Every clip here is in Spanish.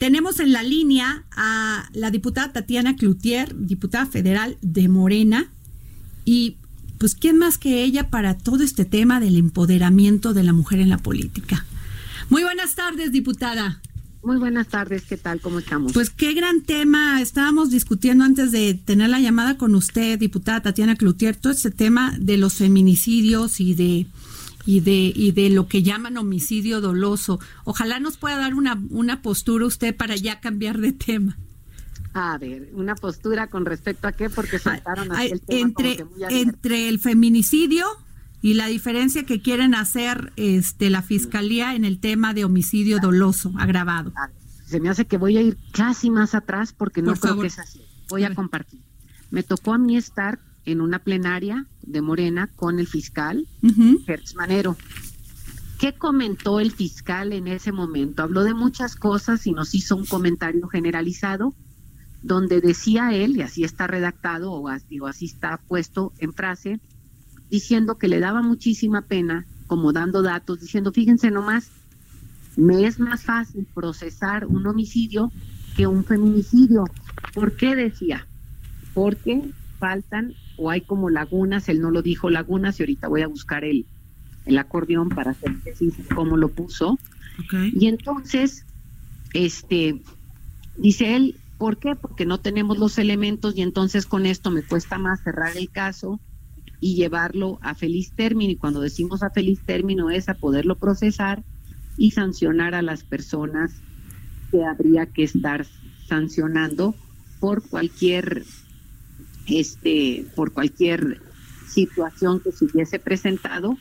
Tenemos en la línea a la diputada Tatiana Cloutier, diputada federal de Morena. Y pues, ¿quién más que ella para todo este tema del empoderamiento de la mujer en la política? Muy buenas tardes, diputada. Muy buenas tardes, ¿qué tal? ¿Cómo estamos? Pues qué gran tema. Estábamos discutiendo antes de tener la llamada con usted, diputada Tatiana Cloutier, todo este tema de los feminicidios y de y de, y de lo que llaman homicidio doloso. Ojalá nos pueda dar una, una postura usted para ya cambiar de tema. A ver, una postura con respecto a qué, porque saltaron así el tema entre, entre el feminicidio y la diferencia que quieren hacer este la fiscalía en el tema de homicidio doloso agravado. Se me hace que voy a ir casi más atrás porque no creo que es así. Voy a compartir. Me tocó a mí estar en una plenaria de Morena con el fiscal Gertz Manero. ¿Qué comentó el fiscal en ese momento? Habló de muchas cosas y nos hizo un comentario generalizado donde decía él, y así está redactado o así, o así está puesto en frase, diciendo que le daba muchísima pena, como dando datos, diciendo, fíjense nomás, me es más fácil procesar un homicidio que un feminicidio. ¿Por qué decía? Porque faltan o hay como lagunas, él no lo dijo lagunas y ahorita voy a buscar el, el acordeón para hacer cómo lo puso. Y entonces, este, dice él, ¿por qué? Porque no tenemos los elementos y entonces con esto me cuesta más cerrar el caso y llevarlo a feliz término. Y cuando decimos a feliz término es a poderlo procesar y sancionar a las personas que habría que estar sancionando por cualquier este, por cualquier situación que se hubiese presentado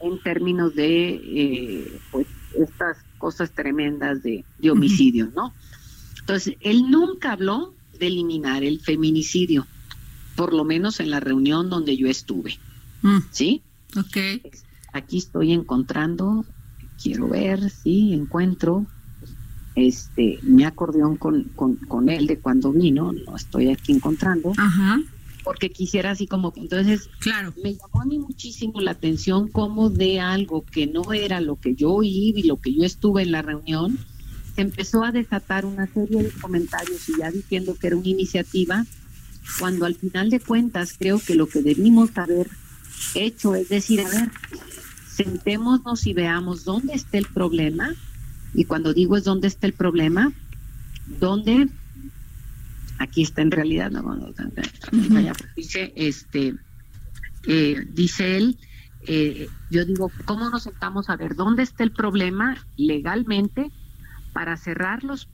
en términos de eh, pues estas cosas tremendas de, homicidio, ¿no? Entonces, él nunca habló de eliminar el feminicidio, por lo menos en la reunión donde yo estuve. Mm. ¿Sí? Ok. Aquí estoy encontrando, quiero ver si encuentro este mi acordeón con, con, con él de cuando vino, lo estoy aquí encontrando. Ajá. Porque quisiera así como entonces claro. me llamó a mí muchísimo la atención como de algo que no era lo que yo oí y lo que yo estuve en la reunión, se empezó a desatar una serie de comentarios y ya diciendo que era una iniciativa, cuando al final de cuentas creo que lo que debimos haber hecho es decir, a ver, sentémonos y veamos dónde está el problema, y cuando digo es dónde está el problema, dónde aquí está en realidad, no, dice, este, eh, dice él, eh, yo digo, ¿cómo nos sentamos a ver dónde está el problema legalmente para cerrar los,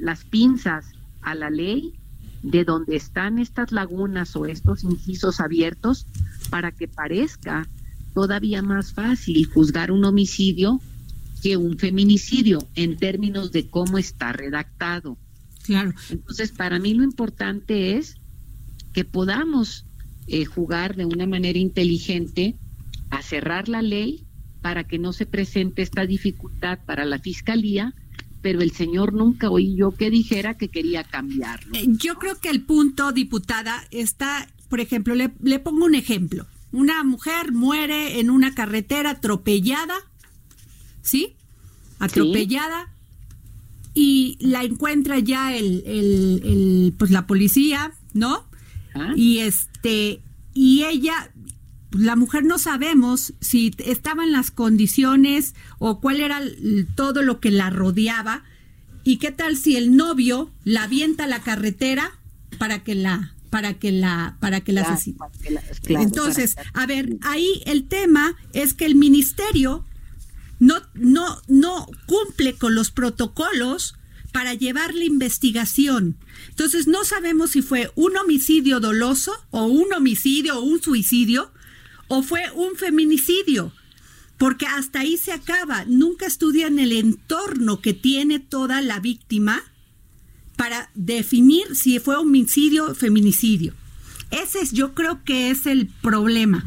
las pinzas a la ley de donde están estas lagunas o estos incisos abiertos para que parezca todavía más fácil juzgar un homicidio que un feminicidio en términos de cómo está redactado. Claro. Entonces, para mí lo importante es que podamos eh, jugar de una manera inteligente a cerrar la ley para que no se presente esta dificultad para la fiscalía, pero el señor nunca oí yo que dijera que quería cambiarlo. Eh, yo creo que el punto, diputada, está, por ejemplo, le, le pongo un ejemplo. Una mujer muere en una carretera atropellada ¿sí? Atropellada. Y la encuentra ya el, el, pues la policía, ¿no? Ah. Y este, y ella, la mujer no sabemos si estaba en las condiciones o cuál era todo lo que la rodeaba. ¿Y qué tal si el novio la avienta a la carretera para que la para que la para que la asesine? Entonces, a ver, ahí el tema es que el ministerio no, no, no cumple con los protocolos para llevar la investigación. Entonces no sabemos si fue un homicidio doloso o un homicidio o un suicidio o fue un feminicidio. porque hasta ahí se acaba. Nunca estudian el entorno que tiene toda la víctima para definir si fue homicidio o feminicidio. Ese es, yo creo que es el problema.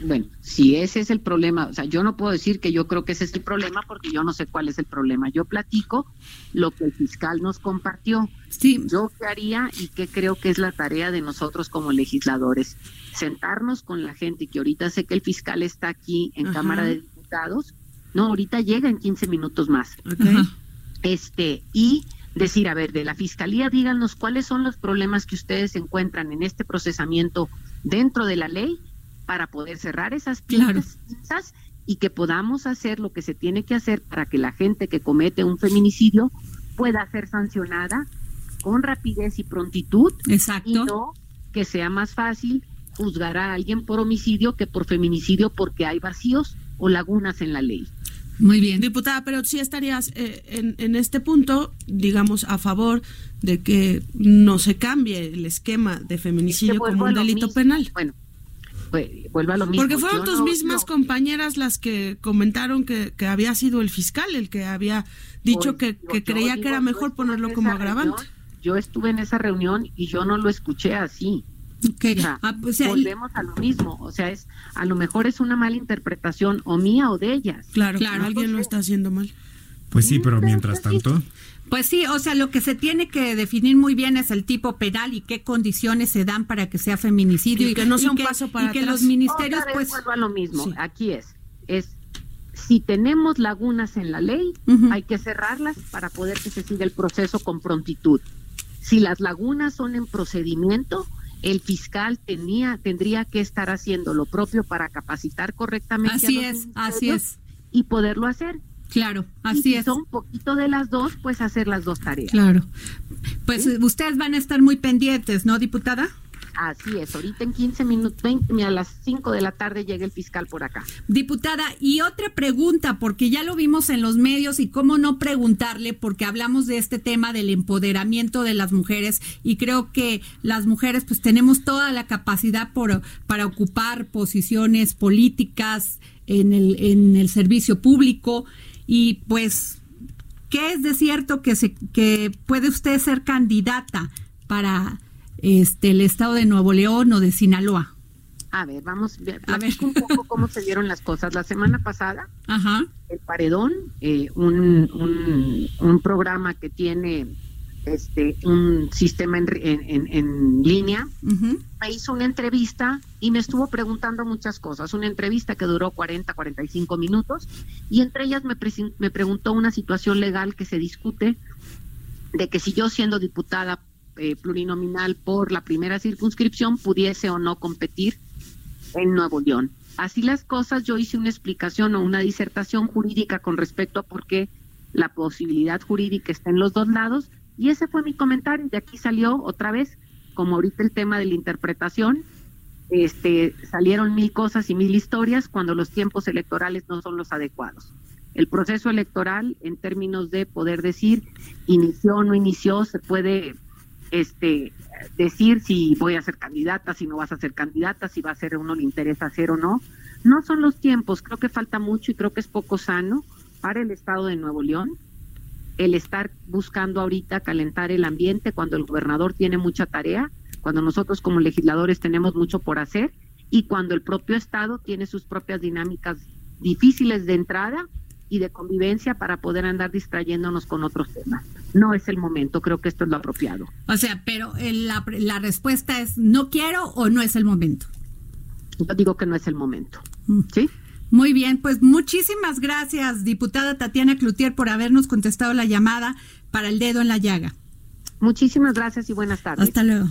Bueno, si ese es el problema, o sea, yo no puedo decir que yo creo que ese es el problema porque yo no sé cuál es el problema. Yo platico lo que el fiscal nos compartió. Sí. Yo qué haría y qué creo que es la tarea de nosotros como legisladores. Sentarnos con la gente, que ahorita sé que el fiscal está aquí en Cámara de Diputados. No, ahorita llega en 15 minutos más. Este, y decir, a ver, de la fiscalía, díganos cuáles son los problemas que ustedes encuentran en este procesamiento dentro de la ley para poder cerrar esas piezas y que podamos hacer lo que se tiene que hacer para que la gente que comete un feminicidio pueda ser sancionada con rapidez y prontitud Exacto. y no que sea más fácil juzgar a alguien por homicidio que por feminicidio porque hay vacíos o lagunas en la ley. Muy bien. Diputada, pero sí estarías eh, en, en, este punto, digamos, a favor de que no se cambie el esquema de feminicidio como un delito penal. Bueno, pues, vuelvo a lo mismo. Porque fueron tus mismas compañeras las que comentaron que, que, había sido el fiscal el que había dicho pues, que, que creía que era mejor ponerlo como agravante. Reunión, yo estuve en esa reunión y yo no lo escuché así. Okay. O sea, ah, pues, el... volvemos a lo mismo, o sea, es a lo mejor es una mala interpretación o mía o de ellas. Claro, claro, alguien lo está haciendo mal. Pues sí, pero mientras tanto. Pues sí, o sea, lo que se tiene que definir muy bien es el tipo penal y qué condiciones se dan para que sea feminicidio y, y que no sea un que, paso para y que atrás. los ministerios Otra pues vuelvo a lo mismo, sí. aquí es es si tenemos lagunas en la ley, uh -huh. hay que cerrarlas para poder que se siga el proceso con prontitud. Si las lagunas son en procedimiento, el fiscal tenía, tendría que estar haciendo lo propio para capacitar correctamente. Así es, así es. Y poderlo hacer. Claro, así y si es. son un poquito de las dos, pues hacer las dos tareas. Claro. Pues ¿Sí? ustedes van a estar muy pendientes, ¿no, diputada? Así es, ahorita en 15 minutos, 20, a las 5 de la tarde llega el fiscal por acá. Diputada, y otra pregunta, porque ya lo vimos en los medios y cómo no preguntarle, porque hablamos de este tema del empoderamiento de las mujeres y creo que las mujeres pues tenemos toda la capacidad por, para ocupar posiciones políticas en el, en el servicio público y pues, ¿qué es de cierto que, se, que puede usted ser candidata para este el estado de Nuevo León o de Sinaloa. A ver, vamos a ver un poco cómo se dieron las cosas. La semana pasada, Ajá. el Paredón, eh, un, un, un, programa que tiene este un sistema en, en, en línea, uh -huh. me hizo una entrevista y me estuvo preguntando muchas cosas. Una entrevista que duró 40, 45 minutos y entre ellas me, pre me preguntó una situación legal que se discute de que si yo siendo diputada eh, plurinominal por la primera circunscripción pudiese o no competir en Nuevo León. Así las cosas, yo hice una explicación o una disertación jurídica con respecto a por qué la posibilidad jurídica está en los dos lados y ese fue mi comentario. De aquí salió otra vez, como ahorita el tema de la interpretación, este, salieron mil cosas y mil historias cuando los tiempos electorales no son los adecuados. El proceso electoral, en términos de poder decir inició o no inició, se puede este decir si voy a ser candidata, si no vas a ser candidata, si va a ser uno le interesa hacer o no. No son los tiempos, creo que falta mucho y creo que es poco sano para el Estado de Nuevo León el estar buscando ahorita calentar el ambiente cuando el gobernador tiene mucha tarea, cuando nosotros como legisladores tenemos mucho por hacer y cuando el propio Estado tiene sus propias dinámicas difíciles de entrada y de convivencia para poder andar distrayéndonos con otros temas. No es el momento, creo que esto es lo apropiado. O sea, pero la, la, respuesta es no quiero o no es el momento. Yo digo que no es el momento. ¿Sí? Muy bien, pues muchísimas gracias, diputada Tatiana Cloutier, por habernos contestado la llamada para el dedo en la llaga. Muchísimas gracias y buenas tardes. Hasta luego.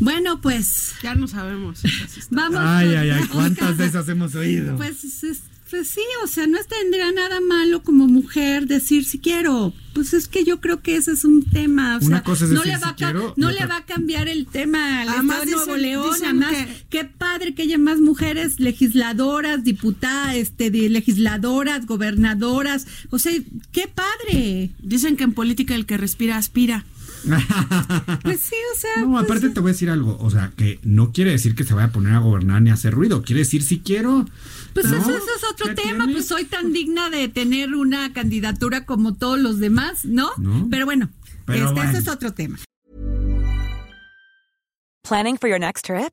Bueno, pues. Ya no sabemos. Vamos. Ay, ay, ay, ¿cuántas de esas hemos oído? Pues, es, pues sí, o sea, no tendrá nada malo como mujer decir si quiero. Pues es que yo creo que ese es un tema. O Una sea, cosa es no decir le va si a, quiero, no le va a cambiar el tema al Además Estado de Nuevo León, además, que- qué padre que haya más mujeres legisladoras, diputadas, este, de legisladoras, gobernadoras, o sea, qué padre. Dicen que en política el que respira aspira. pues sí, o sea. No, pues aparte te voy a decir algo. O sea, que no quiere decir que se vaya a poner a gobernar ni a hacer ruido. Quiere decir si quiero. Pues ¿no? eso, eso es otro ¿Qué tema, pues soy tan digna de tener una candidatura como todos los demás, ¿no? No. Pero bueno, Pero este, bueno. ese es otro tema. Planning for your next trip?